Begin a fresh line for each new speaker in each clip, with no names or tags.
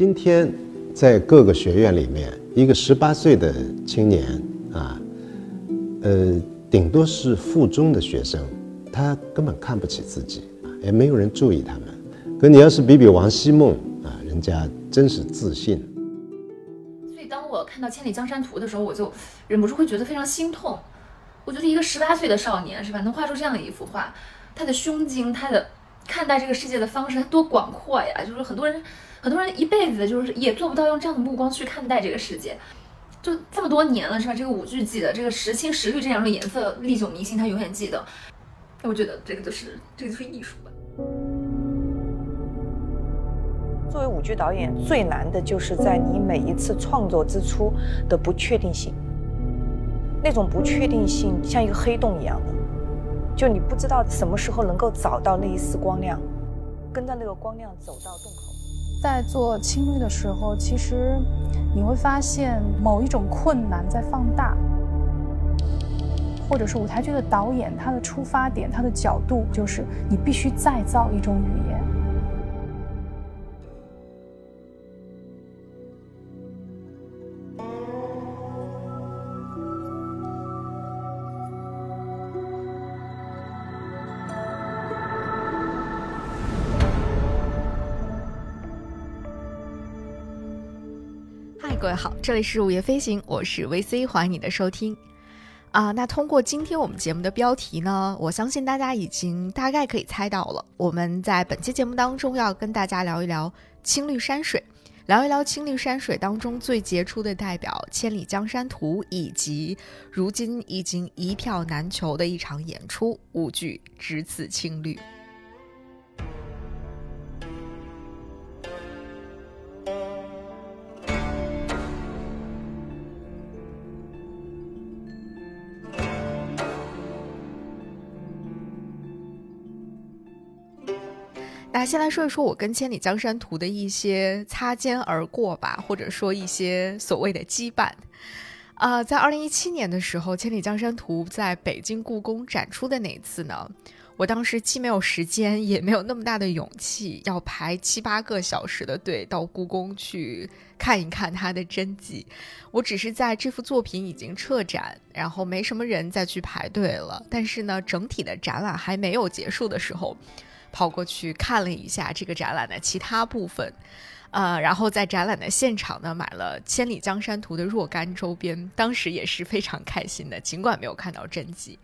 今天在各个学院里面，一个十八岁的青年啊，呃，顶多是附中的学生，他根本看不起自己，也没有人注意他们。可你要是比比王希孟啊，人家真是自信。
所以当我看到《千里江山图》的时候，我就忍不住会觉得非常心痛。我觉得一个十八岁的少年是吧，能画出这样的一幅画，他的胸襟，他的看待这个世界的方式，他多广阔呀！就是很多人，很多人一辈子就是也做不到用这样的目光去看待这个世界。就这么多年了是吧？这个五句记得，这个时青、时绿这两种颜色历久弥新，他永远记得。我觉得这个就是这个就是艺术吧。
作为舞剧导演，最难的就是在你每一次创作之初的不确定性。那种不确定性像一个黑洞一样的，就你不知道什么时候能够找到那一丝光亮，跟着那个光亮走到洞口。
在做青绿的时候，其实你会发现某一种困难在放大，或者是舞台剧的导演他的出发点、他的角度，就是你必须再造一种语言。
好，这里是午夜飞行，我是 VC，欢迎你的收听。啊，那通过今天我们节目的标题呢，我相信大家已经大概可以猜到了。我们在本期节目当中要跟大家聊一聊青绿山水，聊一聊青绿山水当中最杰出的代表《千里江山图》，以及如今已经一票难求的一场演出——舞剧《只此青绿》。那先来说一说我跟《千里江山图》的一些擦肩而过吧，或者说一些所谓的羁绊。啊，在二零一七年的时候，《千里江山图》在北京故宫展出的那一次呢，我当时既没有时间，也没有那么大的勇气，要排七八个小时的队到故宫去看一看它的真迹。我只是在这幅作品已经撤展，然后没什么人再去排队了，但是呢，整体的展览还没有结束的时候。跑过去看了一下这个展览的其他部分，呃，然后在展览的现场呢买了《千里江山图》的若干周边，当时也是非常开心的，尽管没有看到真迹。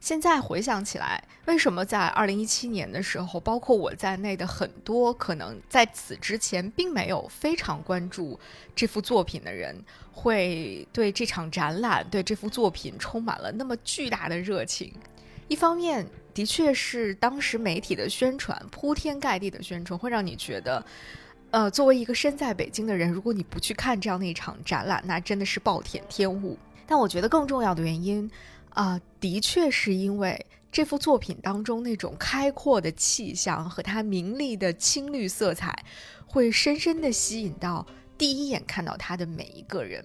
现在回想起来，为什么在二零一七年的时候，包括我在内的很多可能在此之前并没有非常关注这幅作品的人，会对这场展览、对这幅作品充满了那么巨大的热情？一方面。的确是当时媒体的宣传，铺天盖地的宣传，会让你觉得，呃，作为一个身在北京的人，如果你不去看这样的一场展览，那真的是暴殄天物。但我觉得更重要的原因，啊，的确是因为这幅作品当中那种开阔的气象和它明丽的青绿色彩，会深深的吸引到第一眼看到它的每一个人。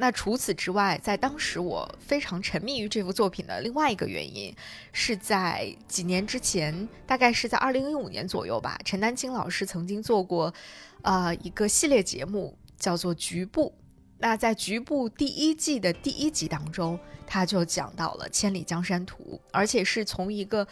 那除此之外，在当时我非常沉迷于这幅作品的另外一个原因，是在几年之前，大概是在二零一五年左右吧。陈丹青老师曾经做过，呃，一个系列节目，叫做《局部》。那在《局部》第一季的第一集当中，他就讲到了《千里江山图》，而且是从一个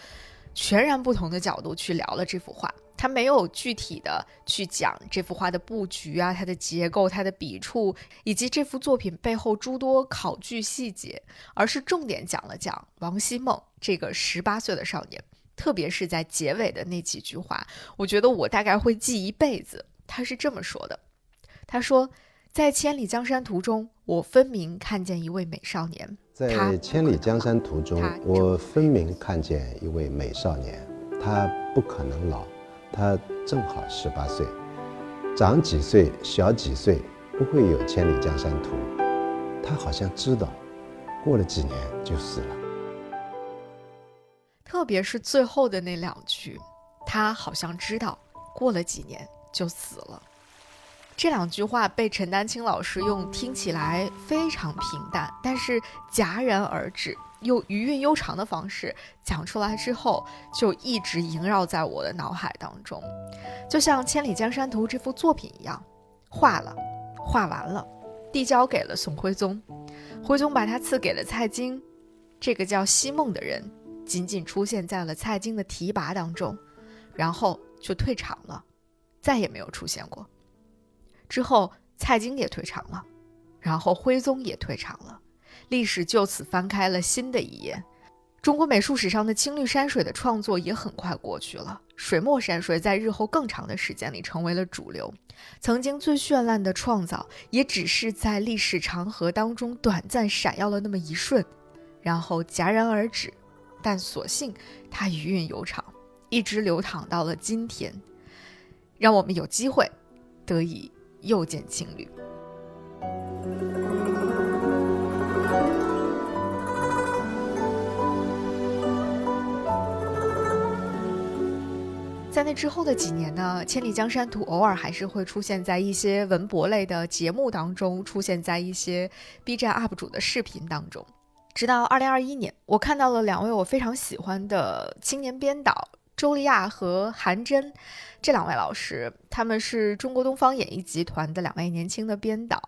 全然不同的角度去聊了这幅画。他没有具体的去讲这幅画的布局啊，它的结构、它的笔触，以及这幅作品背后诸多考据细节，而是重点讲了讲王希孟这个十八岁的少年，特别是在结尾的那几句话，我觉得我大概会记一辈子。他是这么说的：“他说，在《千里江山图》中，我分明看见一位美少年。
在《千里江山图》中，我分明看见一位美少年，他不可能老。”他正好十八岁，长几岁小几岁不会有千里江山图。他好像知道，过了几年就死了。
特别是最后的那两句，他好像知道，过了几年就死了。这两句话被陈丹青老师用听起来非常平淡，但是戛然而止。用余韵悠长的方式讲出来之后，就一直萦绕在我的脑海当中，就像《千里江山图》这幅作品一样。画了，画完了，递交给了宋徽宗。徽宗把他赐给了蔡京，这个叫西梦的人，仅仅出现在了蔡京的提拔当中，然后就退场了，再也没有出现过。之后，蔡京也退场了，然后徽宗也退场了，历史就此翻开了新的一页。中国美术史上的青绿山水的创作也很快过去了，水墨山水在日后更长的时间里成为了主流。曾经最绚烂的创造，也只是在历史长河当中短暂闪耀了那么一瞬，然后戛然而止。但所幸它余韵悠长，一直流淌到了今天，让我们有机会得以又见青绿。在那之后的几年呢，《千里江山图》偶尔还是会出现在一些文博类的节目当中，出现在一些 B 站 UP 主的视频当中。直到二零二一年，我看到了两位我非常喜欢的青年编导周丽亚和韩真这两位老师，他们是中国东方演艺集团的两位年轻的编导。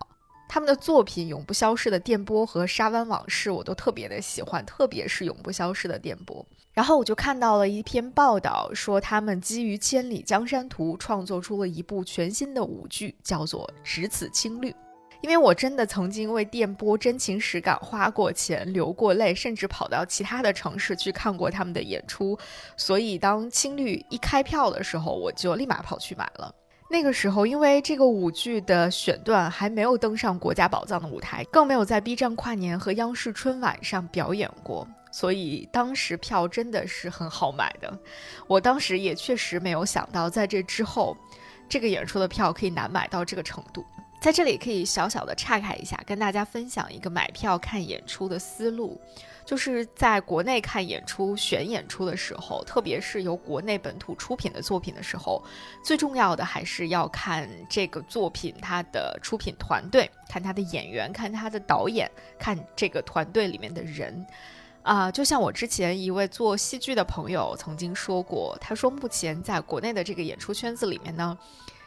他们的作品《永不消逝的电波》和《沙湾往事》，我都特别的喜欢，特别是《永不消逝的电波》。然后我就看到了一篇报道，说他们基于《千里江山图》创作出了一部全新的舞剧，叫做《只此青绿》。因为我真的曾经为电波真情实感花过钱、流过泪，甚至跑到其他的城市去看过他们的演出，所以当青绿一开票的时候，我就立马跑去买了。那个时候，因为这个舞剧的选段还没有登上国家宝藏的舞台，更没有在 B 站跨年和央视春晚上表演过，所以当时票真的是很好买的。我当时也确实没有想到，在这之后，这个演出的票可以难买到这个程度。在这里可以小小的岔开一下，跟大家分享一个买票看演出的思路，就是在国内看演出、选演出的时候，特别是由国内本土出品的作品的时候，最重要的还是要看这个作品它的出品团队，看他的演员，看他的导演，看这个团队里面的人。啊，就像我之前一位做戏剧的朋友曾经说过，他说目前在国内的这个演出圈子里面呢。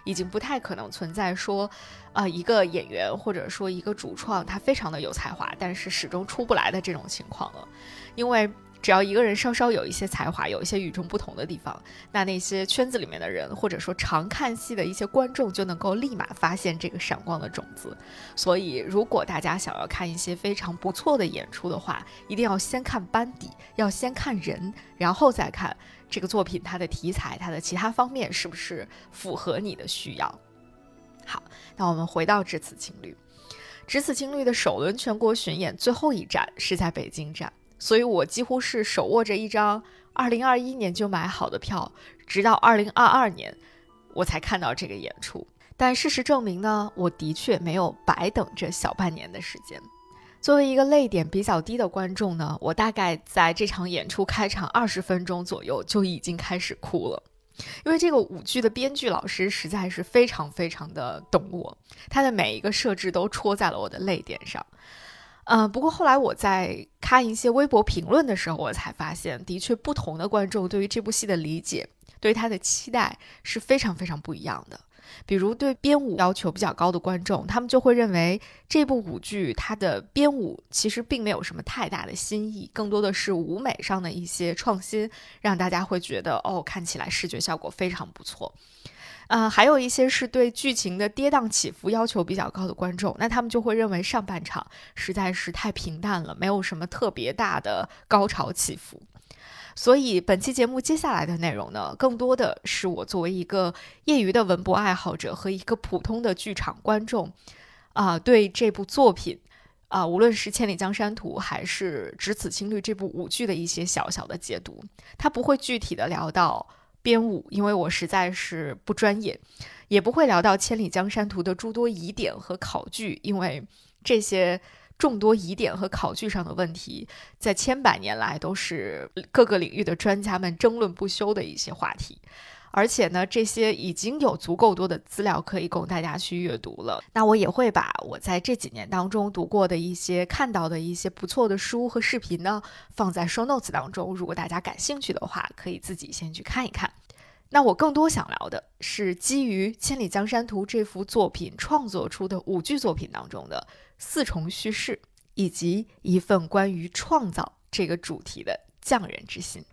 已经不太可能存在说，啊，一个演员或者说一个主创他非常的有才华，但是始终出不来的这种情况了，因为只要一个人稍稍有一些才华，有一些与众不同的地方，那那些圈子里面的人或者说常看戏的一些观众就能够立马发现这个闪光的种子。所以，如果大家想要看一些非常不错的演出的话，一定要先看班底，要先看人，然后再看。这个作品它的题材，它的其他方面是不是符合你的需要？好，那我们回到《只此青绿》。《只此青绿》的首轮全国巡演最后一站是在北京站，所以我几乎是手握着一张2021年就买好的票，直到2022年我才看到这个演出。但事实证明呢，我的确没有白等这小半年的时间。作为一个泪点比较低的观众呢，我大概在这场演出开场二十分钟左右就已经开始哭了，因为这个舞剧的编剧老师实在是非常非常的懂我，他的每一个设置都戳在了我的泪点上。嗯，不过后来我在看一些微博评论的时候，我才发现，的确不同的观众对于这部戏的理解，对他的期待是非常非常不一样的。比如对编舞要求比较高的观众，他们就会认为这部舞剧它的编舞其实并没有什么太大的新意，更多的是舞美上的一些创新，让大家会觉得哦，看起来视觉效果非常不错。呃，还有一些是对剧情的跌宕起伏要求比较高的观众，那他们就会认为上半场实在是太平淡了，没有什么特别大的高潮起伏。所以本期节目接下来的内容呢，更多的是我作为一个业余的文博爱好者和一个普通的剧场观众，啊，对这部作品，啊，无论是《千里江山图》还是《只此青绿》这部舞剧的一些小小的解读。它不会具体的聊到编舞，因为我实在是不专业，也不会聊到《千里江山图》的诸多疑点和考据，因为这些。众多疑点和考据上的问题，在千百年来都是各个领域的专家们争论不休的一些话题。而且呢，这些已经有足够多的资料可以供大家去阅读了。那我也会把我在这几年当中读过的一些、看到的一些不错的书和视频呢，放在 show notes 当中。如果大家感兴趣的话，可以自己先去看一看。那我更多想聊的是基于《千里江山图》这幅作品创作出的五句作品当中的四重叙事，以及一份关于创造这个主题的匠人之心。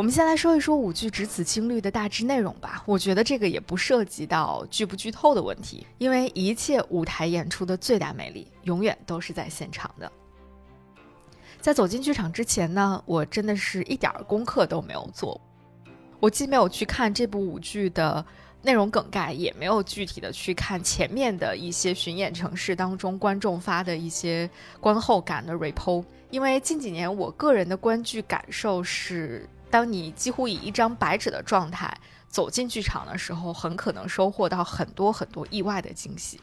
我们先来说一说舞剧《只此青绿》的大致内容吧。我觉得这个也不涉及到剧不剧透的问题，因为一切舞台演出的最大魅力永远都是在现场的。在走进剧场之前呢，我真的是一点功课都没有做，我既没有去看这部舞剧的内容梗概，也没有具体的去看前面的一些巡演城市当中观众发的一些观后感的 report，因为近几年我个人的观剧感受是。当你几乎以一张白纸的状态走进剧场的时候，很可能收获到很多很多意外的惊喜。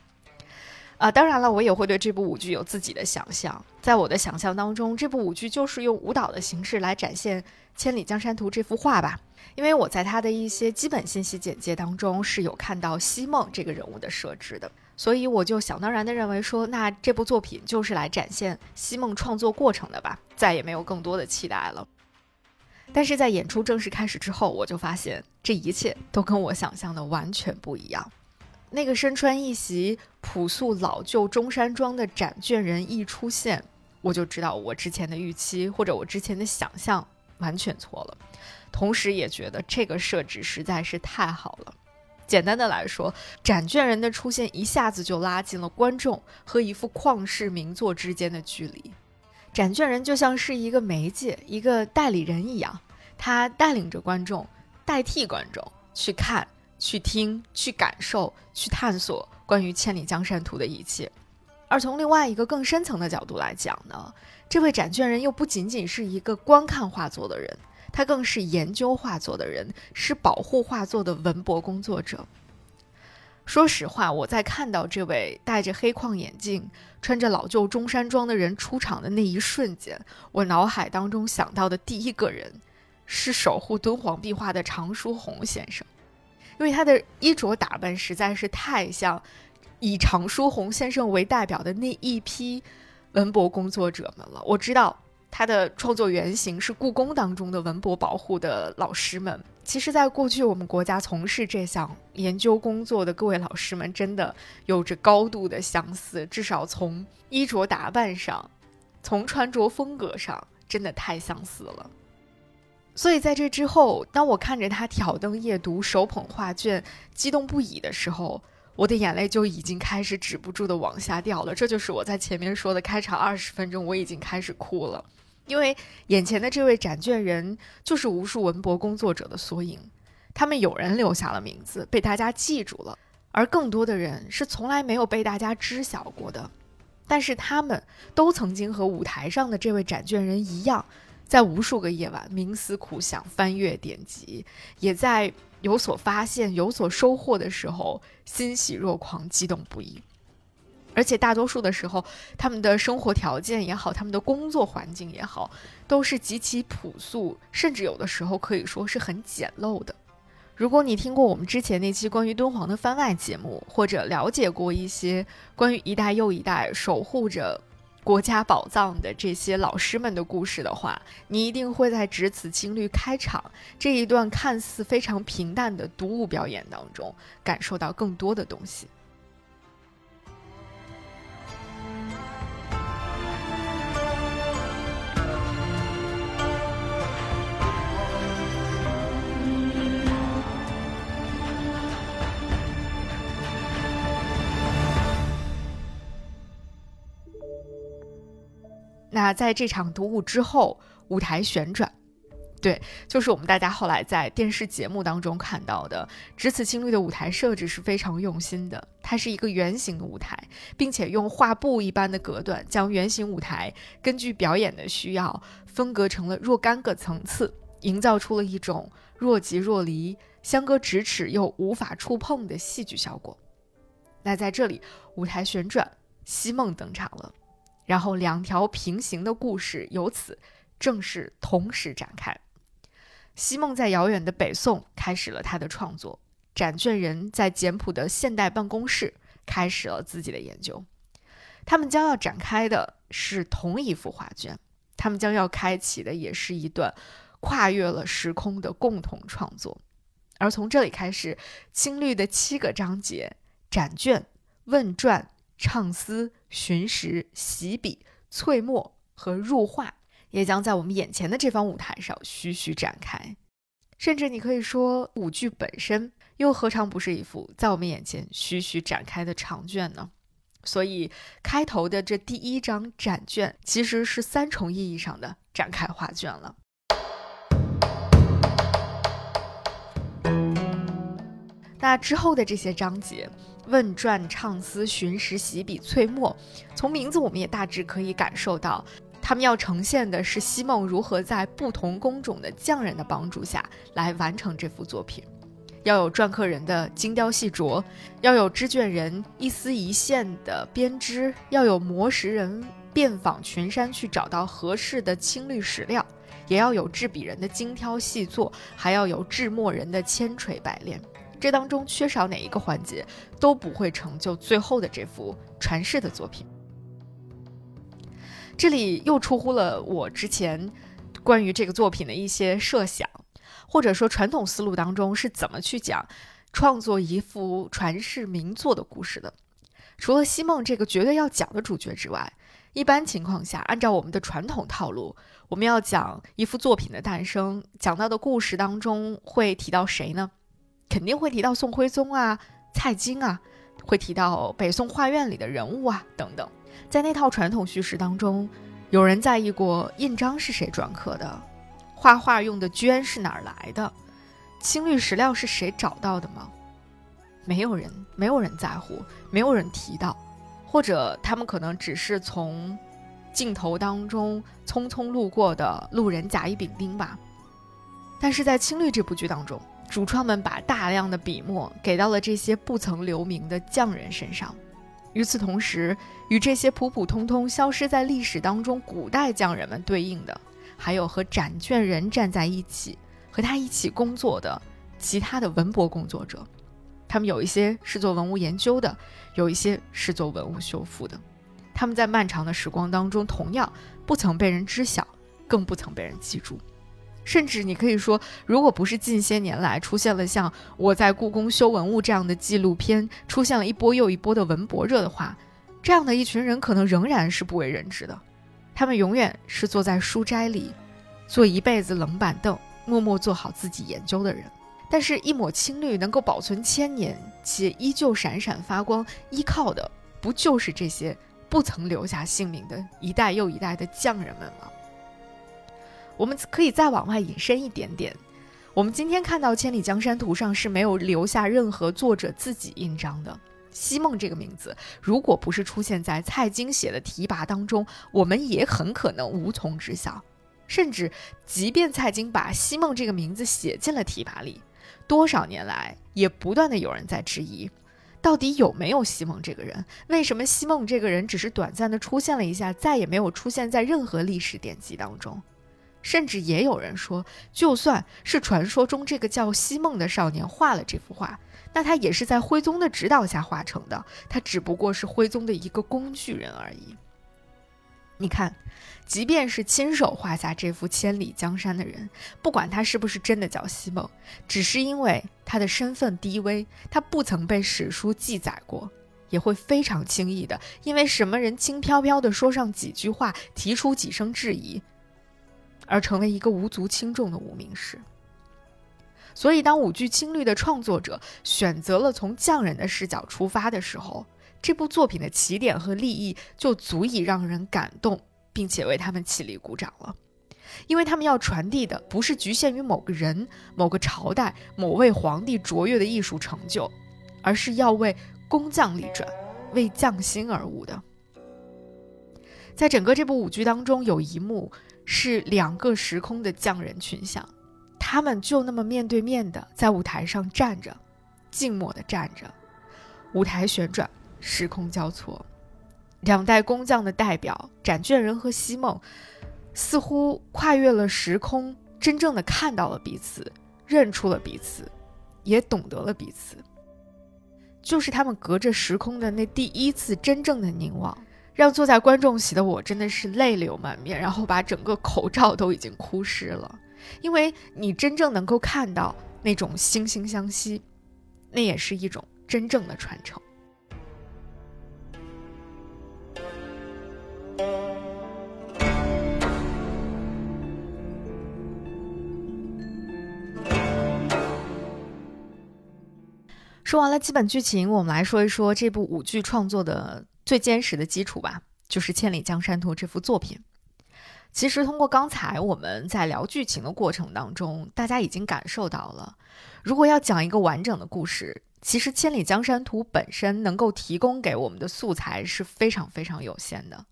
啊，当然了，我也会对这部舞剧有自己的想象。在我的想象当中，这部舞剧就是用舞蹈的形式来展现《千里江山图》这幅画吧。因为我在它的一些基本信息简介当中是有看到西梦这个人物的设置的，所以我就想当然的认为说，那这部作品就是来展现西梦创作过程的吧。再也没有更多的期待了。但是在演出正式开始之后，我就发现这一切都跟我想象的完全不一样。那个身穿一袭朴素老旧中山装的展卷人一出现，我就知道我之前的预期或者我之前的想象完全错了。同时也觉得这个设置实在是太好了。简单的来说，展卷人的出现一下子就拉近了观众和一幅旷世名作之间的距离。展卷人就像是一个媒介、一个代理人一样，他带领着观众，代替观众去看、去听、去感受、去探索关于《千里江山图》的一切。而从另外一个更深层的角度来讲呢，这位展卷人又不仅仅是一个观看画作的人，他更是研究画作的人，是保护画作的文博工作者。说实话，我在看到这位戴着黑框眼镜、穿着老旧中山装的人出场的那一瞬间，我脑海当中想到的第一个人是守护敦煌壁画的常书鸿先生，因为他的衣着打扮实在是太像以常书鸿先生为代表的那一批文博工作者们了。我知道。他的创作原型是故宫当中的文博保护的老师们。其实，在过去我们国家从事这项研究工作的各位老师们，真的有着高度的相似，至少从衣着打扮上，从穿着风格上，真的太相似了。所以，在这之后，当我看着他挑灯夜读、手捧画卷、激动不已的时候，我的眼泪就已经开始止不住的往下掉了。这就是我在前面说的开场二十分钟，我已经开始哭了。因为眼前的这位展卷人就是无数文博工作者的缩影，他们有人留下了名字，被大家记住了，而更多的人是从来没有被大家知晓过的。但是他们都曾经和舞台上的这位展卷人一样，在无数个夜晚冥思苦想、翻阅典籍，也在有所发现、有所收获的时候欣喜若狂、激动不已。而且大多数的时候，他们的生活条件也好，他们的工作环境也好，都是极其朴素，甚至有的时候可以说是很简陋的。如果你听过我们之前那期关于敦煌的番外节目，或者了解过一些关于一代又一代守护着国家宝藏的这些老师们的故事的话，你一定会在《只此青绿》开场这一段看似非常平淡的独舞表演当中，感受到更多的东西。那在这场独舞之后，舞台旋转，对，就是我们大家后来在电视节目当中看到的。只此青绿的舞台设置是非常用心的，它是一个圆形的舞台，并且用画布一般的隔断将圆形舞台根据表演的需要分隔成了若干个层次，营造出了一种若即若离、相隔咫尺又无法触碰的戏剧效果。那在这里，舞台旋转，西梦登场了。然后两条平行的故事由此正式同时展开。西梦在遥远的北宋开始了他的创作，展卷人在简朴的现代办公室开始了自己的研究。他们将要展开的是同一幅画卷，他们将要开启的也是一段跨越了时空的共同创作。而从这里开始，青绿的七个章节——展卷、问传、唱思、寻石、洗笔、淬墨和入画，也将在我们眼前的这方舞台上徐徐展开。甚至你可以说，舞剧本身又何尝不是一幅在我们眼前徐徐展开的长卷呢？所以，开头的这第一张展卷其实是三重意义上的展开画卷了。那之后的这些章节，问传、唱思、寻石、洗笔、淬墨，从名字我们也大致可以感受到，他们要呈现的是西梦如何在不同工种的匠人的帮助下来完成这幅作品。要有篆刻人的精雕细琢，要有织卷人一丝一线的编织，要有磨石人遍访群山去找到合适的青绿石料，也要有制笔人的精挑细作，还要有制墨人的千锤百炼。这当中缺少哪一个环节，都不会成就最后的这幅传世的作品。这里又出乎了我之前关于这个作品的一些设想。或者说，传统思路当中是怎么去讲创作一幅传世名作的故事的？除了西梦这个绝对要讲的主角之外，一般情况下，按照我们的传统套路，我们要讲一幅作品的诞生，讲到的故事当中会提到谁呢？肯定会提到宋徽宗啊、蔡京啊，会提到北宋画院里的人物啊等等。在那套传统叙事当中，有人在意过印章是谁篆刻的？画画用的绢是哪儿来的？青绿石料是谁找到的吗？没有人，没有人在乎，没有人提到，或者他们可能只是从镜头当中匆匆路过的路人甲乙丙丁吧。但是在《青绿》这部剧当中，主创们把大量的笔墨给到了这些不曾留名的匠人身上。与此同时，与这些普普通通消失在历史当中古代匠人们对应的。还有和展卷人站在一起，和他一起工作的其他的文博工作者，他们有一些是做文物研究的，有一些是做文物修复的。他们在漫长的时光当中，同样不曾被人知晓，更不曾被人记住。甚至你可以说，如果不是近些年来出现了像《我在故宫修文物》这样的纪录片，出现了一波又一波的文博热的话，这样的一群人可能仍然是不为人知的。他们永远是坐在书斋里，坐一辈子冷板凳，默默做好自己研究的人。但是，一抹青绿能够保存千年，且依旧闪闪发光，依靠的不就是这些不曾留下姓名的一代又一代的匠人们吗？我们可以再往外引申一点点，我们今天看到《千里江山图》上是没有留下任何作者自己印章的。西梦这个名字，如果不是出现在蔡京写的题跋当中，我们也很可能无从知晓。甚至，即便蔡京把西梦这个名字写进了题跋里，多少年来也不断的有人在质疑，到底有没有西梦这个人？为什么西梦这个人只是短暂的出现了一下，再也没有出现在任何历史典籍当中？甚至也有人说，就算是传说中这个叫西梦的少年画了这幅画。那他也是在徽宗的指导下画成的，他只不过是徽宗的一个工具人而已。你看，即便是亲手画下这幅千里江山的人，不管他是不是真的叫西梦，只是因为他的身份低微，他不曾被史书记载过，也会非常轻易的，因为什么人轻飘飘的说上几句话，提出几声质疑，而成为一个无足轻重的无名氏。所以，当舞剧《青绿》的创作者选择了从匠人的视角出发的时候，这部作品的起点和立意就足以让人感动，并且为他们起立鼓掌了。因为他们要传递的不是局限于某个人、某个朝代、某位皇帝卓越的艺术成就，而是要为工匠立传，为匠心而舞的。在整个这部舞剧当中，有一幕是两个时空的匠人群像。他们就那么面对面的在舞台上站着，静默的站着。舞台旋转，时空交错，两代工匠的代表展卷人和西梦，似乎跨越了时空，真正的看到了彼此，认出了彼此，也懂得了彼此。就是他们隔着时空的那第一次真正的凝望，让坐在观众席的我真的是泪流满面，然后把整个口罩都已经哭湿了。因为你真正能够看到那种惺惺相惜，那也是一种真正的传承。说完了基本剧情，我们来说一说这部舞剧创作的最坚实的基础吧，就是《千里江山图》这幅作品。其实通过刚才我们在聊剧情的过程当中，大家已经感受到了，如果要讲一个完整的故事，其实《千里江山图》本身能够提供给我们的素材是非常非常有限的。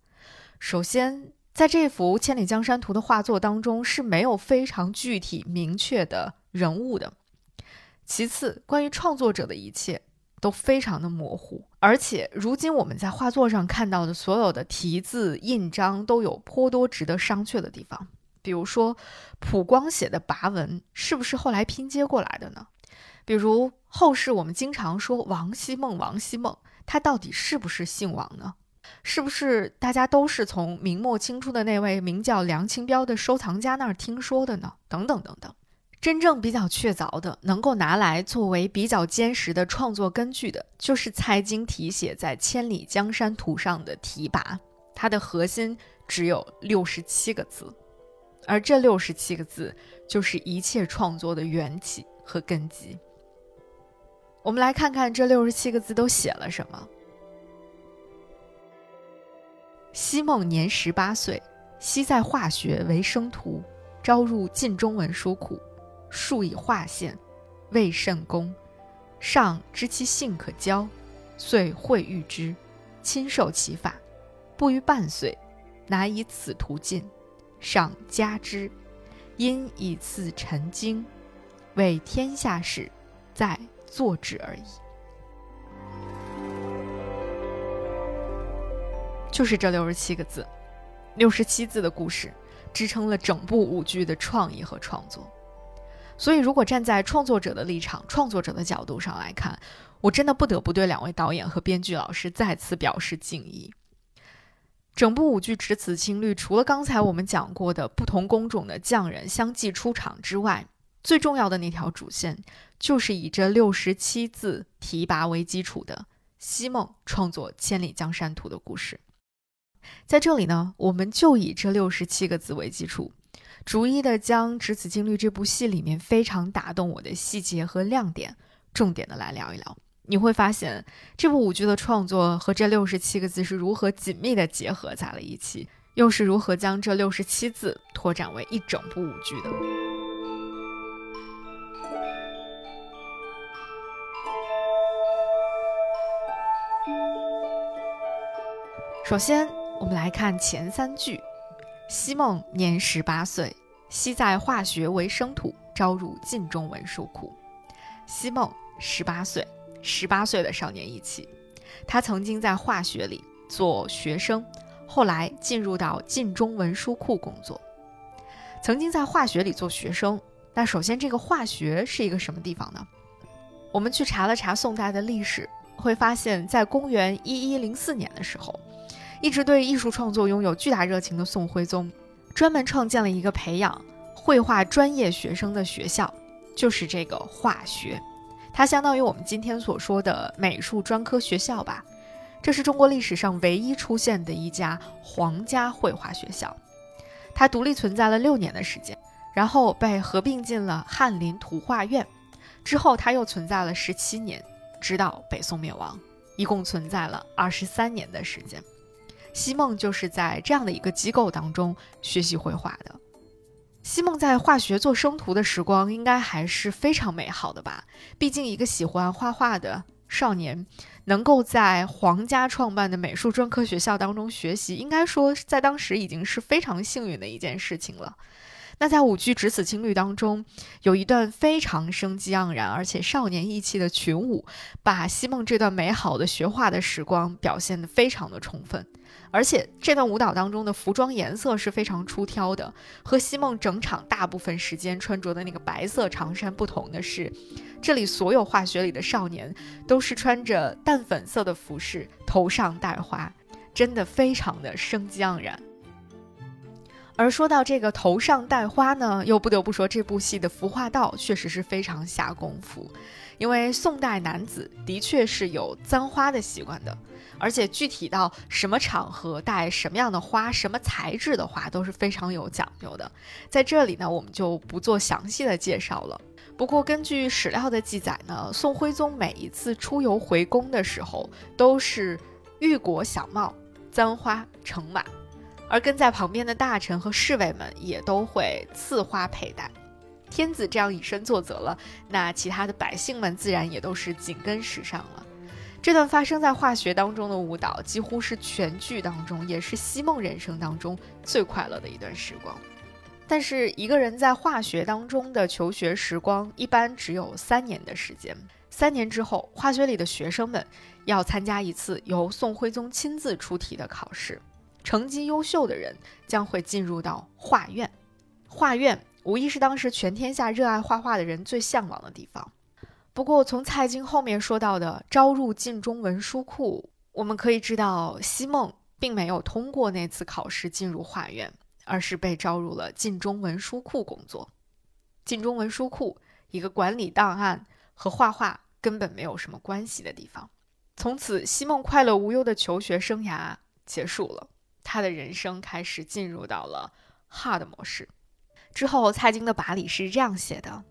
首先，在这幅《千里江山图》的画作当中是没有非常具体明确的人物的。其次，关于创作者的一切都非常的模糊，而且如今我们在画作上看到的所有的题字印章都有颇多值得商榷的地方。比如说，普光写的跋文是不是后来拼接过来的呢？比如后世我们经常说王希孟，王希孟，他到底是不是姓王呢？是不是大家都是从明末清初的那位名叫梁清标的收藏家那儿听说的呢？等等等等。真正比较确凿的，能够拿来作为比较坚实的创作根据的，就是蔡京题写在《千里江山图》上的题跋，它的核心只有六十七个字，而这六十七个字就是一切创作的缘起和根基。我们来看看这六十七个字都写了什么。昔梦年十八岁，昔在化学为生徒，招入晋中文书库。数以画线，未甚功。上知其性可教，遂会遇之，亲授其法。不逾半岁，乃以此图进，上加之。因以次陈经，为天下事，在作之而已。就是这六十七个字，六十七字的故事，支撑了整部舞剧的创意和创作。所以，如果站在创作者的立场、创作者的角度上来看，我真的不得不对两位导演和编剧老师再次表示敬意。整部舞剧《只此青绿》，除了刚才我们讲过的不同工种的匠人相继出场之外，最重要的那条主线，就是以这六十七字提拔为基础的西梦创作《千里江山图》的故事。在这里呢，我们就以这六十七个字为基础。逐一的将《只此青绿》这部戏里面非常打动我的细节和亮点，重点的来聊一聊。你会发现，这部舞剧的创作和这六十七个字是如何紧密的结合在了一起，又是如何将这六十七字拓展为一整部舞剧的。首先，我们来看前三句。西孟年十八岁，昔在化学为生土，招入晋中文书库。西孟十八岁，十八岁的少年意气。他曾经在化学里做学生，后来进入到晋中文书库工作。曾经在化学里做学生，那首先这个化学是一个什么地方呢？我们去查了查宋代的历史，会发现，在公元一一零四年的时候。一直对艺术创作拥有巨大热情的宋徽宗，专门创建了一个培养绘画专业学生的学校，就是这个画学。它相当于我们今天所说的美术专科学校吧。这是中国历史上唯一出现的一家皇家绘画学校。它独立存在了六年的时间，然后被合并进了翰林图画院。之后，它又存在了十七年，直到北宋灭亡，一共存在了二十三年的时间。西梦就是在这样的一个机构当中学习绘画的。西梦在化学做生图的时光应该还是非常美好的吧？毕竟一个喜欢画画的少年，能够在皇家创办的美术专科学校当中学习，应该说在当时已经是非常幸运的一件事情了。那在舞剧《只此青绿》当中，有一段非常生机盎然而且少年意气的群舞，把西梦这段美好的学画的时光表现得非常的充分。而且这段舞蹈当中的服装颜色是非常出挑的，和西梦整场大部分时间穿着的那个白色长衫不同的是，这里所有化学里的少年都是穿着淡粉色的服饰，头上戴花，真的非常的生机盎然。而说到这个头上戴花呢，又不得不说这部戏的服化道确实是非常下功夫，因为宋代男子的确是有簪花的习惯的，而且具体到什么场合戴什么样的花、什么材质的花都是非常有讲究的。在这里呢，我们就不做详细的介绍了。不过根据史料的记载呢，宋徽宗每一次出游回宫的时候，都是玉裹小帽、簪花乘马。而跟在旁边的大臣和侍卫们也都会赐花佩戴，天子这样以身作则了，那其他的百姓们自然也都是紧跟时尚了。这段发生在化学当中的舞蹈，几乎是全剧当中，也是西梦人生当中最快乐的一段时光。但是一个人在化学当中的求学时光，一般只有三年的时间。三年之后，化学里的学生们要参加一次由宋徽宗亲自出题的考试。成绩优秀的人将会进入到画院，画院无疑是当时全天下热爱画画的人最向往的地方。不过，从蔡京后面说到的招入晋中文书库，我们可以知道，西梦并没有通过那次考试进入画院，而是被招入了晋中文书库工作。晋中文书库，一个管理档案和画画根本没有什么关系的地方。从此，西梦快乐无忧的求学生涯结束了。他的人生开始进入到了 hard 模式。之后，蔡京的跋里是这样写的：“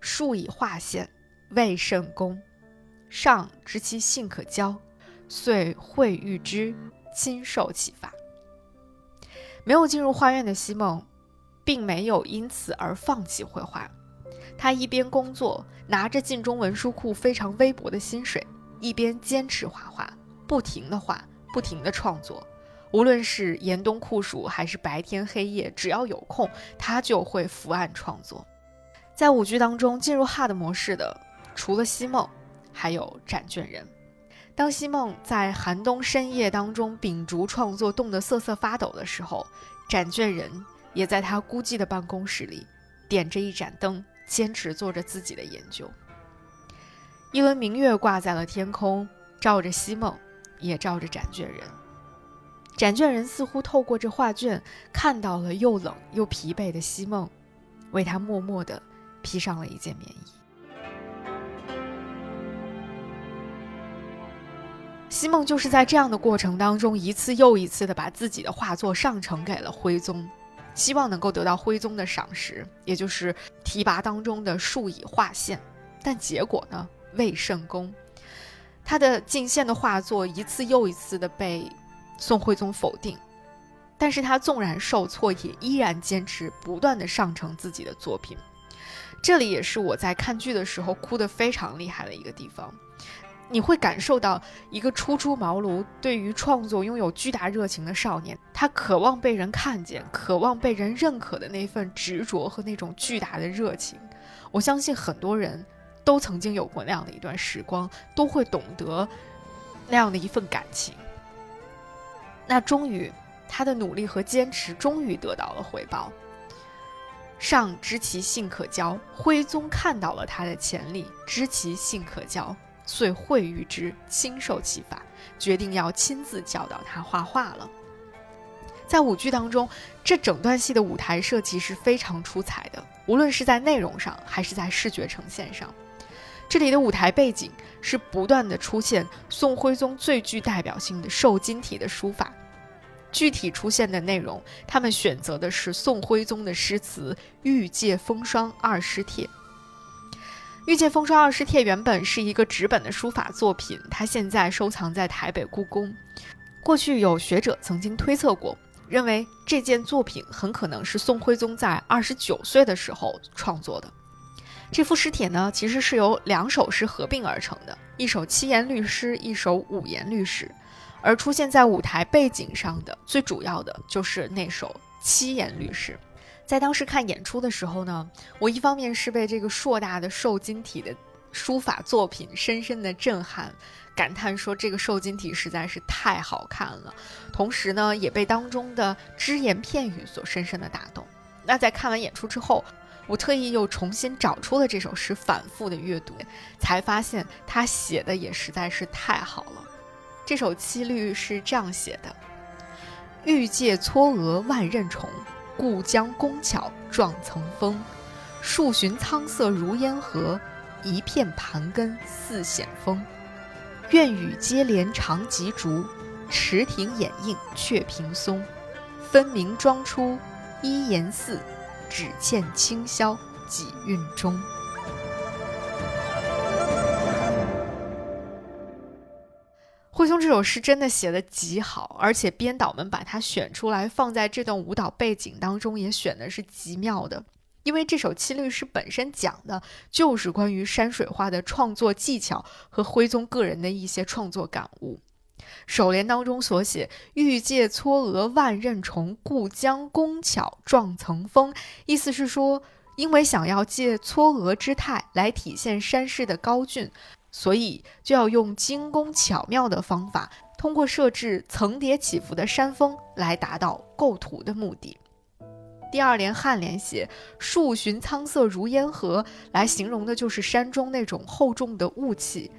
数以画线，未甚功。上知其性可教，遂会遇之，亲受其法。”没有进入画院的西梦，并没有因此而放弃绘画。他一边工作，拿着晋中文书库非常微薄的薪水，一边坚持画画，不停的画，不停的创作。无论是严冬酷暑还是白天黑夜，只要有空，他就会伏案创作。在舞剧当中，进入 hard 模式的，除了西梦，还有展卷人。当西梦在寒冬深夜当中秉烛创作，冻得瑟瑟发抖的时候，展卷人也在他孤寂的办公室里，点着一盏灯，坚持做着自己的研究。一轮明月挂在了天空，照着西梦，也照着展卷人。展卷人似乎透过这画卷，看到了又冷又疲惫的西梦，为他默默地披上了一件棉衣。西梦就是在这样的过程当中，一次又一次地把自己的画作上呈给了徽宗，希望能够得到徽宗的赏识，也就是提拔当中的数以画线。但结果呢，未甚功。他的进献的画作一次又一次地被。宋徽宗否定，但是他纵然受挫，也依然坚持不断的上呈自己的作品。这里也是我在看剧的时候哭得非常厉害的一个地方。你会感受到一个初出茅庐、对于创作拥有巨大热情的少年，他渴望被人看见、渴望被人认可的那份执着和那种巨大的热情。我相信很多人都曾经有过那样的一段时光，都会懂得那样的一份感情。那终于，他的努力和坚持终于得到了回报。上知其性可教，徽宗看到了他的潜力，知其性可教，遂会遇之，亲受其法，决定要亲自教导他画画了。在舞剧当中，这整段戏的舞台设计是非常出彩的，无论是在内容上还是在视觉呈现上。这里的舞台背景是不断的出现宋徽宗最具代表性的瘦金体的书法，具体出现的内容，他们选择的是宋徽宗的诗词《玉界风霜二十帖》。《玉界风霜二诗帖》原本是一个纸本的书法作品，它现在收藏在台北故宫。过去有学者曾经推测过，认为这件作品很可能是宋徽宗在二十九岁的时候创作的。这副诗帖呢，其实是由两首诗合并而成的，一首七言律诗，一首五言律诗。而出现在舞台背景上的最主要的就是那首七言律诗。在当时看演出的时候呢，我一方面是被这个硕大的瘦金体的书法作品深深的震撼，感叹说这个瘦金体实在是太好看了，同时呢，也被当中的只言片语所深深的打动。那在看完演出之后，我特意又重新找出了这首诗，反复的阅读，才发现他写的也实在是太好了。这首七律是这样写的：欲借嵯峨万仞重。故将工巧撞层峰，数寻苍色如烟河，一片盘根似险峰。愿与接连长棘竹，池亭掩映却平松。分明装出一言寺，只欠清宵几韵中。徽宗这首诗真的写的极好，而且编导们把它选出来放在这段舞蹈背景当中，也选的是极妙的。因为这首七律诗本身讲的就是关于山水画的创作技巧和徽宗个人的一些创作感悟。首联当中所写“欲借嵯峨万仞重，故将工巧状层峰”，意思是说，因为想要借嵯峨之态来体现山势的高峻。所以就要用精工巧妙的方法，通过设置层叠起伏的山峰来达到构图的目的。第二联颔联写“树寻苍色如烟河”，来形容的就是山中那种厚重的雾气。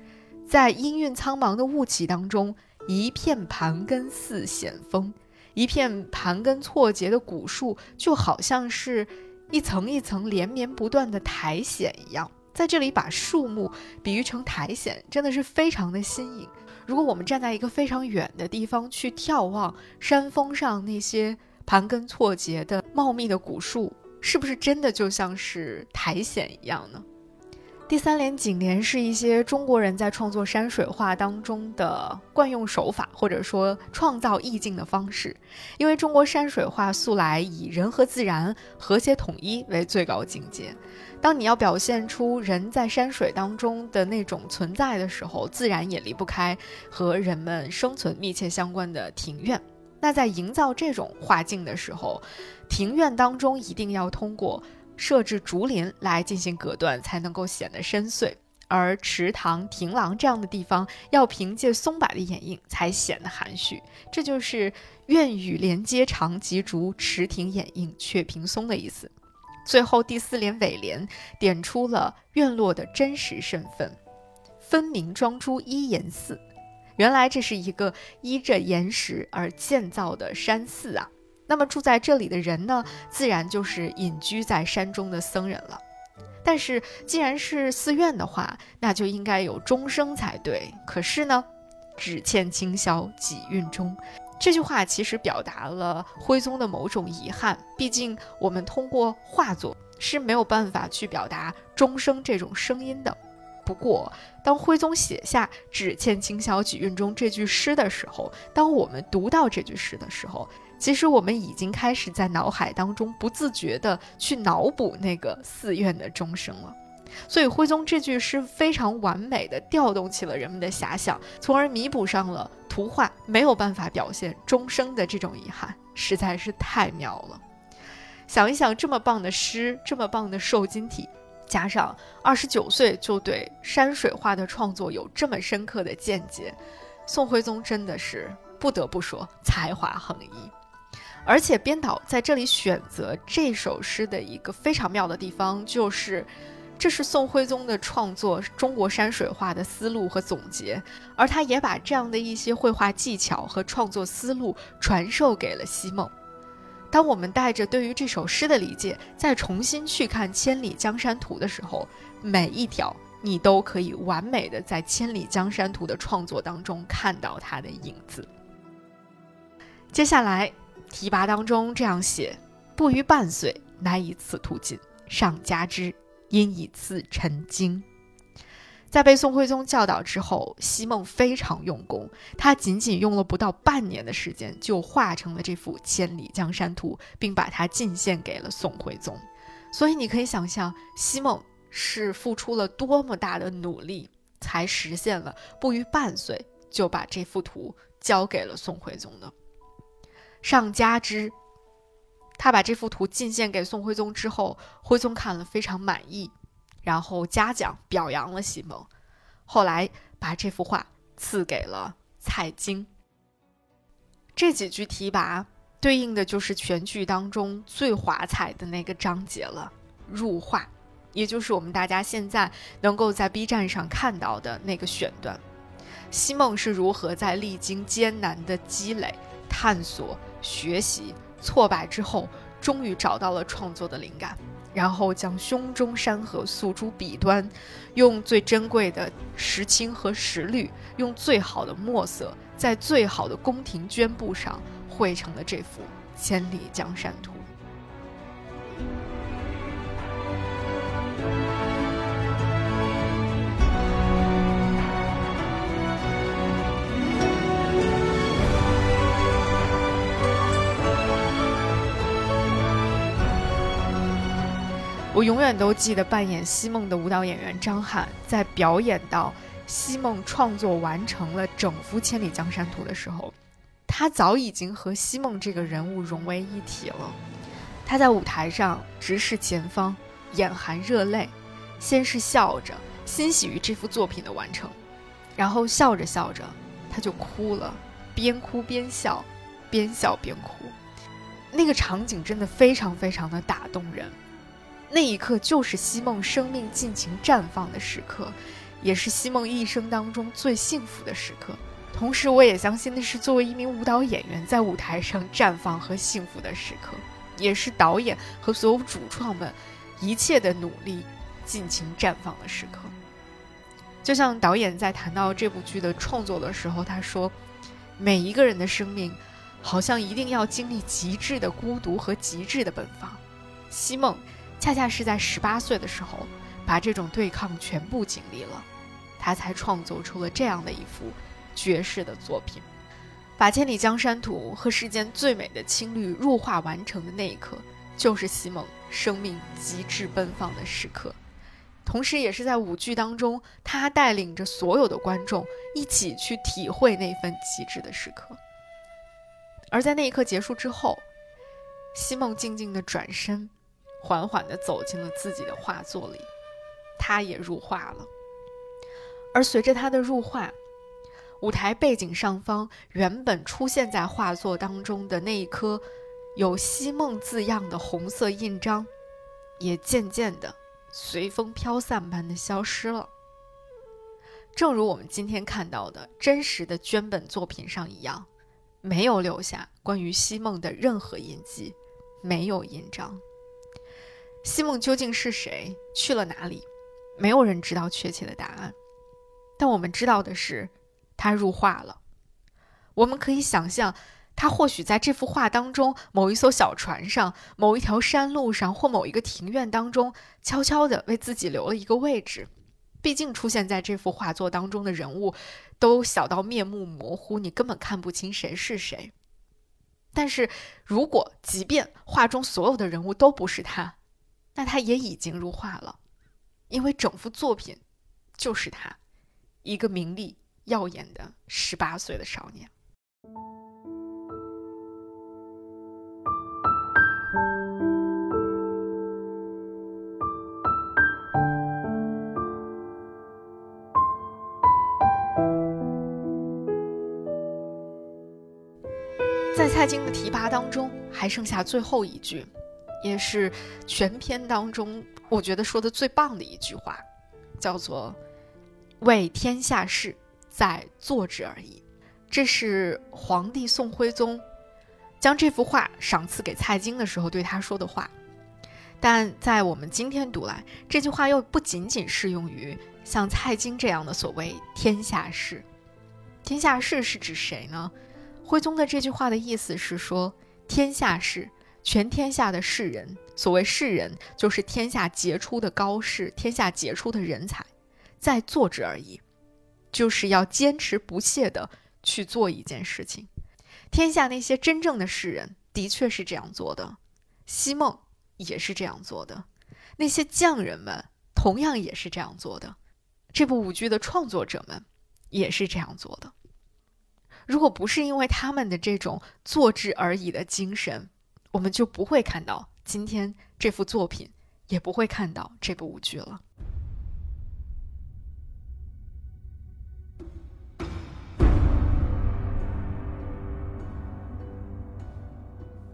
在阴郁苍茫的雾气当中，一片盘根似险峰，一片盘根错节的古树，就好像是一层一层连绵不断的苔藓一样。在这里把树木比喻成苔藓，真的是非常的新颖。如果我们站在一个非常远的地方去眺望山峰上那些盘根错节的茂密的古树，是不是真的就像是苔藓一样呢？第三联颈联是一些中国人在创作山水画当中的惯用手法，或者说创造意境的方式。因为中国山水画素来以人和自然和谐统一为最高境界。当你要表现出人在山水当中的那种存在的时候，自然也离不开和人们生存密切相关的庭院。那在营造这种画境的时候，庭院当中一定要通过。设置竹林来进行隔断，才能够显得深邃；而池塘、亭廊这样的地方，要凭借松柏的掩映，才显得含蓄。这就是“院宇连接长及竹，池亭掩映却平松”的意思。最后第四联尾联点出了院落的真实身份，分明装出依岩寺。原来这是一个依着岩石而建造的山寺啊。那么住在这里的人呢，自然就是隐居在山中的僧人了。但是既然是寺院的话，那就应该有钟声才对。可是呢，只欠清宵几韵中，这句话其实表达了徽宗的某种遗憾。毕竟我们通过画作是没有办法去表达钟声这种声音的。不过，当徽宗写下“只欠清宵几韵中”这句诗的时候，当我们读到这句诗的时候，其实我们已经开始在脑海当中不自觉地去脑补那个寺院的钟声了，所以徽宗这句诗非常完美地调动起了人们的遐想，从而弥补上了图画没有办法表现终生的这种遗憾，实在是太妙了。想一想，这么棒的诗，这么棒的瘦金体，加上二十九岁就对山水画的创作有这么深刻的见解，宋徽宗真的是不得不说才华横溢。而且编导在这里选择这首诗的一个非常妙的地方，就是这是宋徽宗的创作中国山水画的思路和总结，而他也把这样的一些绘画技巧和创作思路传授给了西梦。当我们带着对于这首诗的理解，再重新去看《千里江山图》的时候，每一条你都可以完美的在《千里江山图》的创作当中看到它的影子。接下来。提拔当中这样写：“不逾半岁，乃以此图尽，上加之，因以次成精。”在被宋徽宗教导之后，西梦非常用功，他仅仅用了不到半年的时间，就画成了这幅《千里江山图》，并把它进献给了宋徽宗。所以你可以想象，西梦是付出了多么大的努力，才实现了不逾半岁就把这幅图交给了宋徽宗的。上加之，他把这幅图进献给宋徽宗之后，徽宗看了非常满意，然后嘉奖表扬了西蒙，后来把这幅画赐给了蔡京。这几句题跋对应的就是全剧当中最华彩的那个章节了——入画，也就是我们大家现在能够在 B 站上看到的那个选段。西梦是如何在历经艰难的积累、探索、学习、挫败之后，终于找到了创作的灵感，然后将胸中山河诉诸笔端，用最珍贵的石青和石绿，用最好的墨色，在最好的宫廷绢布上绘成了这幅《千里江山图》。我永远都记得扮演西梦的舞蹈演员张翰，在表演到西梦创作完成了整幅《千里江山图》的时候，他早已经和西梦这个人物融为一体了。他在舞台上直视前方，眼含热泪，先是笑着欣喜于这幅作品的完成，然后笑着笑着他就哭了，边哭边笑，边笑边哭，那个场景真的非常非常的打动人。那一刻就是西梦生命尽情绽放的时刻，也是西梦一生当中最幸福的时刻。同时，我也相信那是作为一名舞蹈演员在舞台上绽放和幸福的时刻，也是导演和所有主创们一切的努力尽情绽放的时刻。就像导演在谈到这部剧的创作的时候，他说：“每一个人的生命，好像一定要经历极致的孤独和极致的奔放。”西梦。恰恰是在十八岁的时候，把这种对抗全部经历了，他才创作出了这样的一幅绝世的作品。把《千里江山图》和世间最美的青绿入画完成的那一刻，就是西蒙生命极致奔放的时刻，同时也是在舞剧当中，他带领着所有的观众一起去体会那份极致的时刻。而在那一刻结束之后，西蒙静静的转身。缓缓地走进了自己的画作里，他也入画了。而随着他的入画，舞台背景上方原本出现在画作当中的那一颗有“西梦”字样的红色印章，也渐渐地随风飘散般的消失了。正如我们今天看到的真实的绢本作品上一样，没有留下关于西梦的任何印记，没有印章。西梦究竟是谁？去了哪里？没有人知道确切的答案。但我们知道的是，他入画了。我们可以想象，他或许在这幅画当中某一艘小船上、某一条山路上，或某一个庭院当中，悄悄地为自己留了一个位置。毕竟，出现在这幅画作当中的人物，都小到面目模糊，你根本看不清谁是谁。但是如果，即便画中所有的人物都不是他，那他也已经入画了，因为整幅作品就是他，一个名利耀眼的十八岁的少年。在蔡京的提拔当中，还剩下最后一句。也是全篇当中，我觉得说的最棒的一句话，叫做“为天下事，在做之而已”。这是皇帝宋徽宗将这幅画赏赐给蔡京的时候对他说的话。但在我们今天读来，这句话又不仅仅适用于像蔡京这样的所谓“天下事”。天下事是指谁呢？徽宗的这句话的意思是说，天下事。全天下的士人，所谓士人，就是天下杰出的高士，天下杰出的人才，在做之而已，就是要坚持不懈的去做一件事情。天下那些真正的士人，的确是这样做的，西梦也是这样做的，那些匠人们同样也是这样做的，这部舞剧的创作者们也是这样做的。如果不是因为他们的这种做之而已的精神，我们就不会看到今天这幅作品，也不会看到这部舞剧了。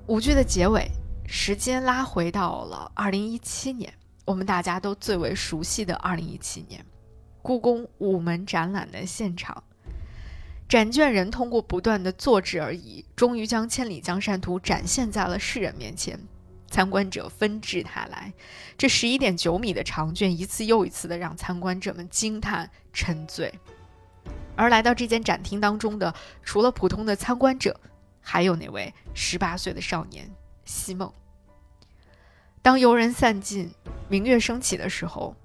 舞剧的结尾，时间拉回到了二零一七年，我们大家都最为熟悉的二零一七年，故宫午门展览的现场，展卷人通过不断的坐置而已，终于将《千里江山图》展现在了世人面前。参观者纷至沓来，这十一点九米的长卷一次又一次的让参观者们惊叹沉醉。而来到这间展厅当中的，除了普通的参观者。还有那位十八岁的少年西梦。当游人散尽，明月升起的时候，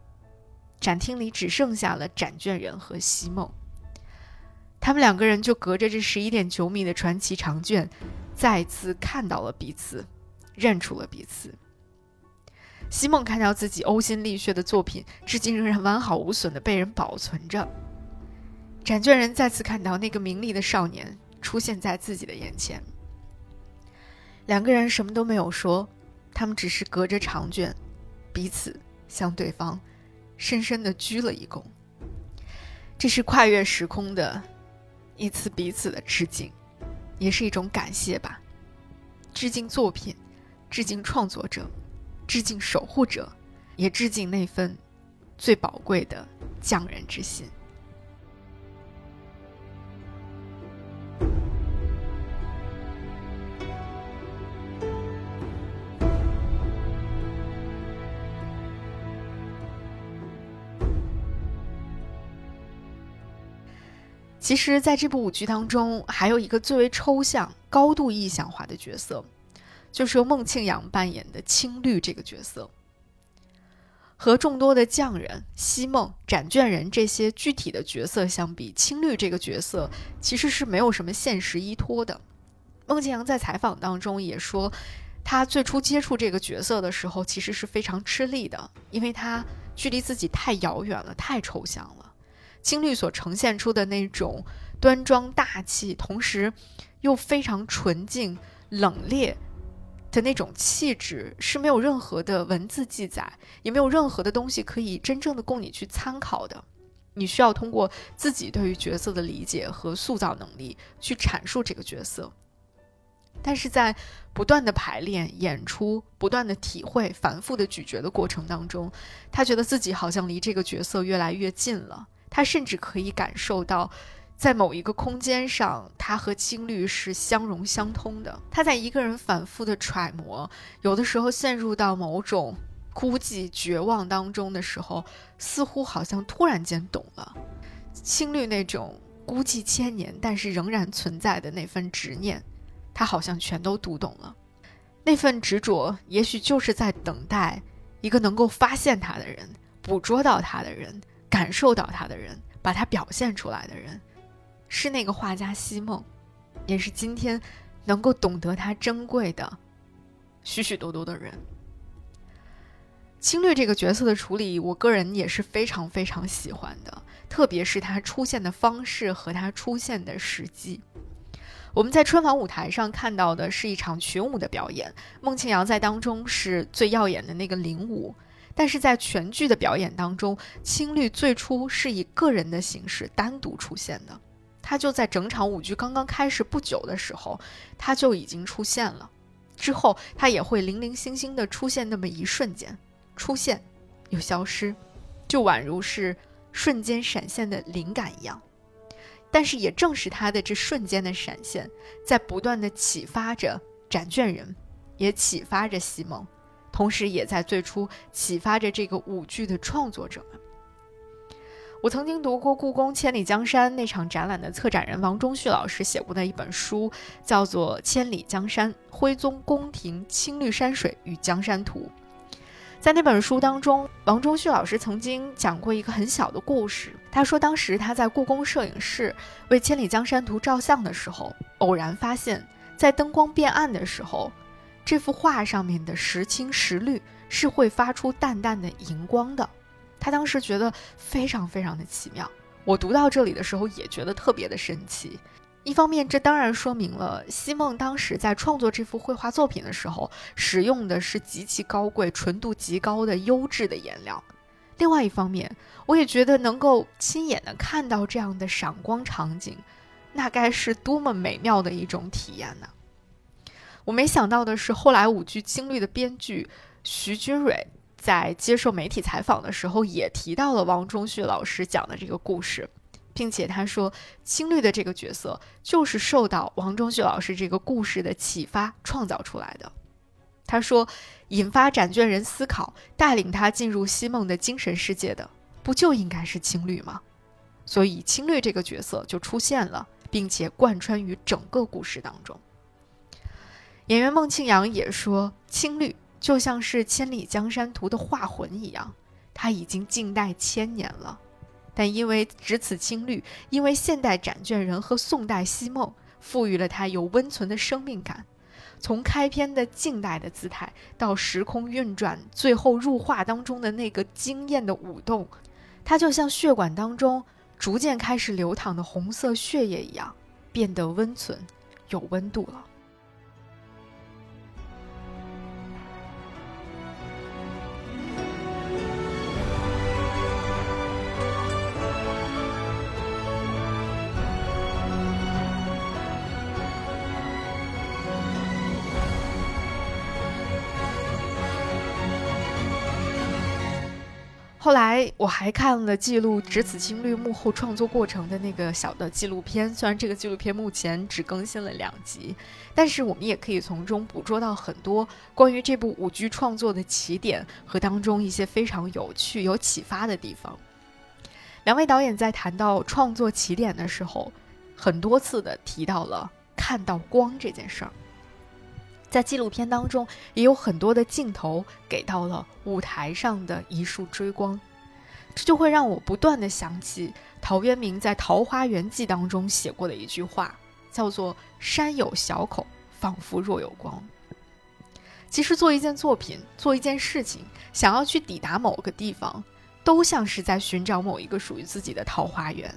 展厅里只剩下了展卷人和西梦。他们两个人就隔着这十一点九米的传奇长卷，再次看到了彼此，认出了彼此。西梦看到自己呕心沥血的作品，至今仍然完好无损的被人保存着。展卷人再次看到那个明丽的少年。出现在自己的眼前，两个人什么都没有说，他们只是隔着长卷，彼此向对方深深的鞠了一躬。这是跨越时空的一次彼此的致敬，也是一种感谢吧。致敬作品，致敬创作者，致敬守护者，也致敬那份最宝贵的匠人之心。其实，在这部舞剧当中，还有一个最为抽象、高度意象化的角色，就是由孟庆阳扮演的青绿这个角色。和众多的匠人、西梦、展卷人这些具体的角色相比，青绿这个角色其实是没有什么现实依托的。孟庆阳在采访当中也说，他最初接触这个角色的时候，其实是非常吃力的，因为他距离自己太遥远了，太抽象了。青绿所呈现出的那种端庄大气，同时又非常纯净冷冽的那种气质，是没有任何的文字记载，也没有任何的东西可以真正的供你去参考的。你需要通过自己对于角色的理解和塑造能力去阐述这个角色。但是在不断的排练、演出、不断的体会、反复的咀嚼的过程当中，他觉得自己好像离这个角色越来越近了。他甚至可以感受到，在某一个空间上，他和青绿是相融相通的。他在一个人反复的揣摩，有的时候陷入到某种孤寂、绝望当中的时候，似乎好像突然间懂了青绿那种孤寂千年但是仍然存在的那份执念，他好像全都读懂了。那份执着，也许就是在等待一个能够发现他的人，捕捉到他的人。感受到他的人，把他表现出来的人，是那个画家西梦，也是今天能够懂得他珍贵的许许多多的人。青绿这个角色的处理，我个人也是非常非常喜欢的，特别是他出现的方式和他出现的时机。我们在春晚舞台上看到的是一场群舞的表演，孟庆阳在当中是最耀眼的那个领舞。但是在全剧的表演当中，青绿最初是以个人的形式单独出现的，他就在整场舞剧刚刚开始不久的时候，他就已经出现了，之后他也会零零星星的出现那么一瞬间，出现又消失，就宛如是瞬间闪现的灵感一样。但是也正是他的这瞬间的闪现，在不断的启发着展卷人，也启发着西蒙。同时，也在最初启发着这个舞剧的创作者们。我曾经读过故宫《千里江山》那场展览的策展人王中旭老师写过的一本书，叫做《千里江山：徽宗宫廷青绿山水与江山图》。在那本书当中，王中旭老师曾经讲过一个很小的故事。他说，当时他在故宫摄影室为《千里江山图》照相的时候，偶然发现，在灯光变暗的时候。这幅画上面的时青时绿是会发出淡淡的荧光的，他当时觉得非常非常的奇妙。我读到这里的时候也觉得特别的神奇，一方面，这当然说明了西梦当时在创作这幅绘画作品的时候，使用的是极其高贵、纯度极高的优质的颜料。另外一方面，我也觉得能够亲眼的看到这样的闪光场景，那该是多么美妙的一种体验呢？我没想到的是，后来舞剧《青绿》的编剧徐君蕊在接受媒体采访的时候，也提到了王中旭老师讲的这个故事。并且他说，青绿的这个角色就是受到王中旭老师这个故事的启发创造出来的。他说，引发展卷人思考、带领他进入西梦的精神世界的，不就应该是青绿吗？所以青绿这个角色就出现了，并且贯穿于整个故事当中。演员孟庆阳也说，青绿就像是《千里江山图》的画魂一样，它已经静待千年了。但因为只此青绿，因为现代展卷人和宋代西梦赋予了它有温存的生命感，从开篇的静待的姿态，到时空运转，最后入画当中的那个惊艳的舞动，它就像血管当中逐渐开始流淌的红色血液一样，变得温存，有温度了。后来我还看了记录《只此青绿》幕后创作过程的那个小的纪录片，虽然这个纪录片目前只更新了两集，但是我们也可以从中捕捉到很多关于这部舞剧创作的起点和当中一些非常有趣、有启发的地方。两位导演在谈到创作起点的时候，很多次的提到了看到光这件事儿。在纪录片当中，也有很多的镜头给到了舞台上的一束追光，这就会让我不断的想起陶渊明在《桃花源记》当中写过的一句话，叫做“山有小口，仿佛若有光”。其实做一件作品，做一件事情，想要去抵达某个地方，都像是在寻找某一个属于自己的桃花源。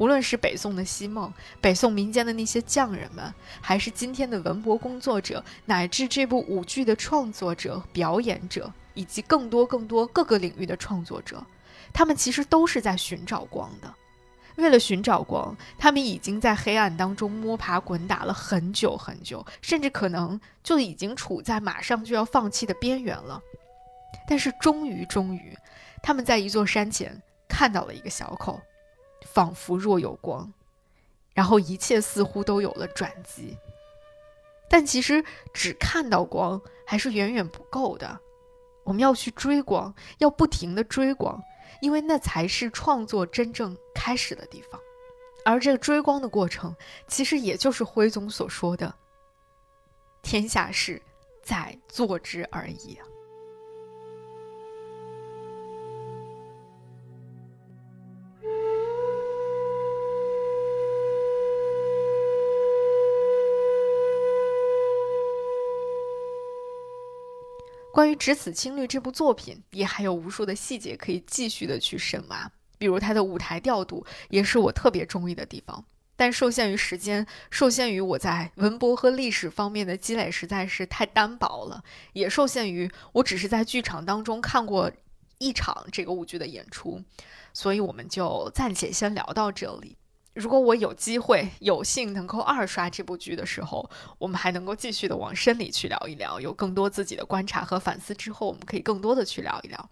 无论是北宋的西梦，北宋民间的那些匠人们，还是今天的文博工作者，乃至这部舞剧的创作者、表演者，以及更多更多各个领域的创作者，他们其实都是在寻找光的。为了寻找光，他们已经在黑暗当中摸爬滚打了很久很久，甚至可能就已经处在马上就要放弃的边缘了。但是终于，终于，他们在一座山前看到了一个小口。仿佛若有光，然后一切似乎都有了转机。但其实只看到光还是远远不够的，我们要去追光，要不停的追光，因为那才是创作真正开始的地方。而这个追光的过程，其实也就是徽宗所说的“天下事，在做之而已”。关于《只此青绿》这部作品，也还有无数的细节可以继续的去深挖。比如它的舞台调度，也是我特别中意的地方。但受限于时间，受限于我在文博和历史方面的积累实在是太单薄了，也受限于我只是在剧场当中看过一场这个舞剧的演出，所以我们就暂且先聊到这里。如果我有机会、有幸能够二刷这部剧的时候，我们还能够继续的往深里去聊一聊，有更多自己的观察和反思之后，我们可以更多的去聊一聊。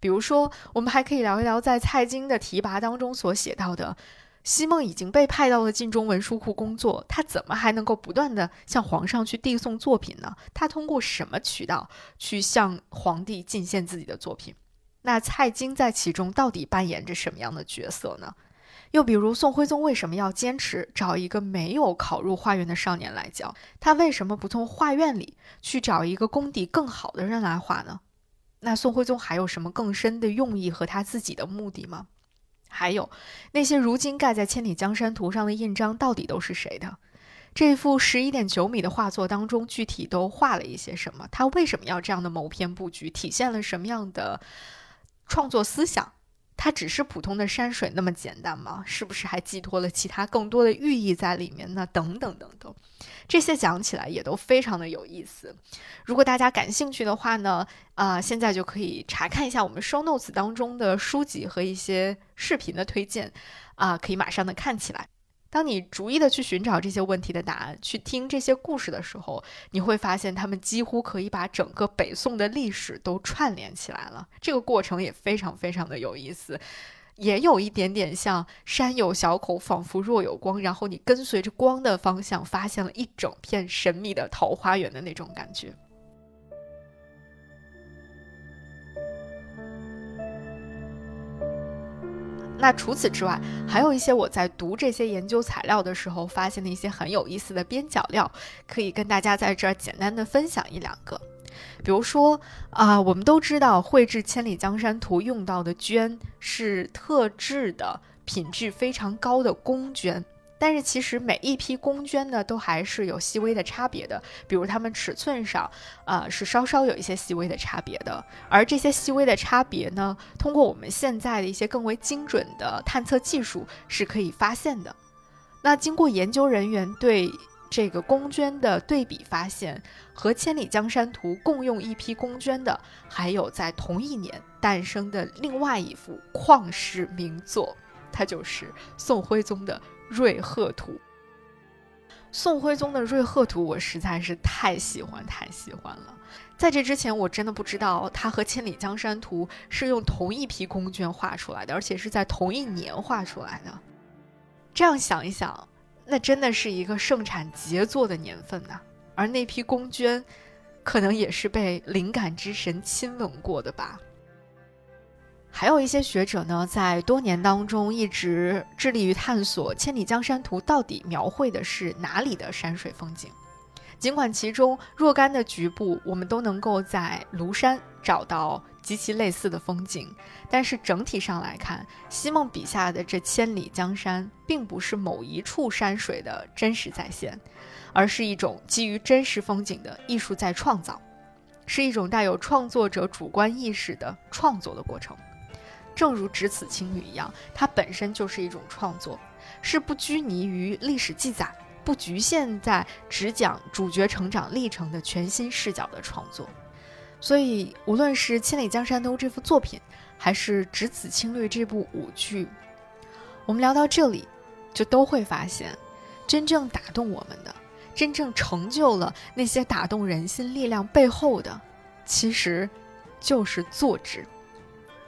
比如说，我们还可以聊一聊在蔡京的提拔当中所写到的，西梦已经被派到了晋中文书库工作，他怎么还能够不断的向皇上去递送作品呢？他通过什么渠道去向皇帝进献自己的作品？那蔡京在其中到底扮演着什么样的角色呢？又比如，宋徽宗为什么要坚持找一个没有考入画院的少年来教？他为什么不从画院里去找一个功底更好的人来画呢？那宋徽宗还有什么更深的用意和他自己的目的吗？还有那些如今盖在《千里江山图》上的印章到底都是谁的？这幅十一点九米的画作当中，具体都画了一些什么？他为什么要这样的谋篇布局？体现了什么样的创作思想？它只是普通的山水那么简单吗？是不是还寄托了其他更多的寓意在里面呢？等等等等，这些讲起来也都非常的有意思。如果大家感兴趣的话呢，啊，现在就可以查看一下我们 show notes 当中的书籍和一些视频的推荐，啊，可以马上的看起来。当你逐一的去寻找这些问题的答案，去听这些故事的时候，你会发现他们几乎可以把整个北宋的历史都串联起来了。这个过程也非常非常的有意思，也有一点点像山有小口，仿佛若有光，然后你跟随着光的方向，发现了一整片神秘的桃花源的那种感觉。那除此之外，还有一些我在读这些研究材料的时候发现的一些很有意思的边角料，可以跟大家在这儿简单的分享一两个。比如说啊，我们都知道绘制《千里江山图》用到的绢是特制的、品质非常高的宫绢。但是其实每一批宫绢呢，都还是有细微的差别的，比如它们尺寸上，呃，是稍稍有一些细微的差别的。而这些细微的差别呢，通过我们现在的一些更为精准的探测技术是可以发现的。那经过研究人员对这个宫绢的对比发现，和《千里江山图》共用一批宫绢的，还有在同一年诞生的另外一幅旷世名作，它就是宋徽宗的。《瑞鹤图》，宋徽宗的《瑞鹤图》，我实在是太喜欢太喜欢了。在这之前，我真的不知道他和《千里江山图》是用同一批宫绢画出来的，而且是在同一年画出来的。这样想一想，那真的是一个盛产杰作的年份呐。而那批宫绢，可能也是被灵感之神亲吻过的吧。还有一些学者呢，在多年当中一直致力于探索《千里江山图》到底描绘的是哪里的山水风景。尽管其中若干的局部我们都能够在庐山找到极其类似的风景，但是整体上来看，西梦笔下的这千里江山，并不是某一处山水的真实再现，而是一种基于真实风景的艺术再创造，是一种带有创作者主观意识的创作的过程。正如《只此青绿》一样，它本身就是一种创作，是不拘泥于历史记载、不局限在只讲主角成长历程的全新视角的创作。所以，无论是《千里江山图》这幅作品，还是《只此青绿》这部舞剧，我们聊到这里，就都会发现，真正打动我们的，真正成就了那些打动人心力量背后的，其实就是作者。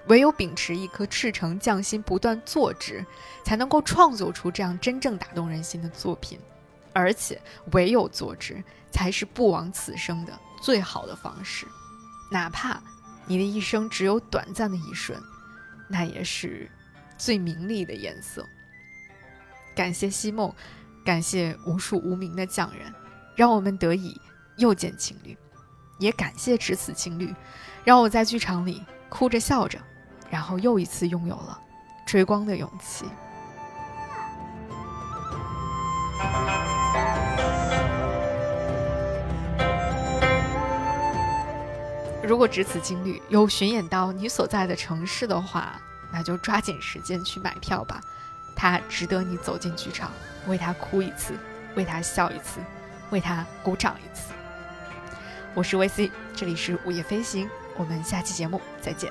唯有秉持一颗赤诚匠心，不断做之，才能够创作出这样真正打动人心的作品。而且，唯有做之，才是不枉此生的最好的方式。哪怕你的一生只有短暂的一瞬，那也是最明丽的颜色。感谢西梦，感谢无数无名的匠人，让我们得以又见情侣。也感谢只此情侣，让我在剧场里哭着笑着。然后又一次拥有了追光的勇气。如果只此经历有巡演到你所在的城市的话，那就抓紧时间去买票吧。它值得你走进剧场，为他哭一次，为他笑一次，为他鼓掌一次。我是 VC，这里是午夜飞行，我们下期节目再见。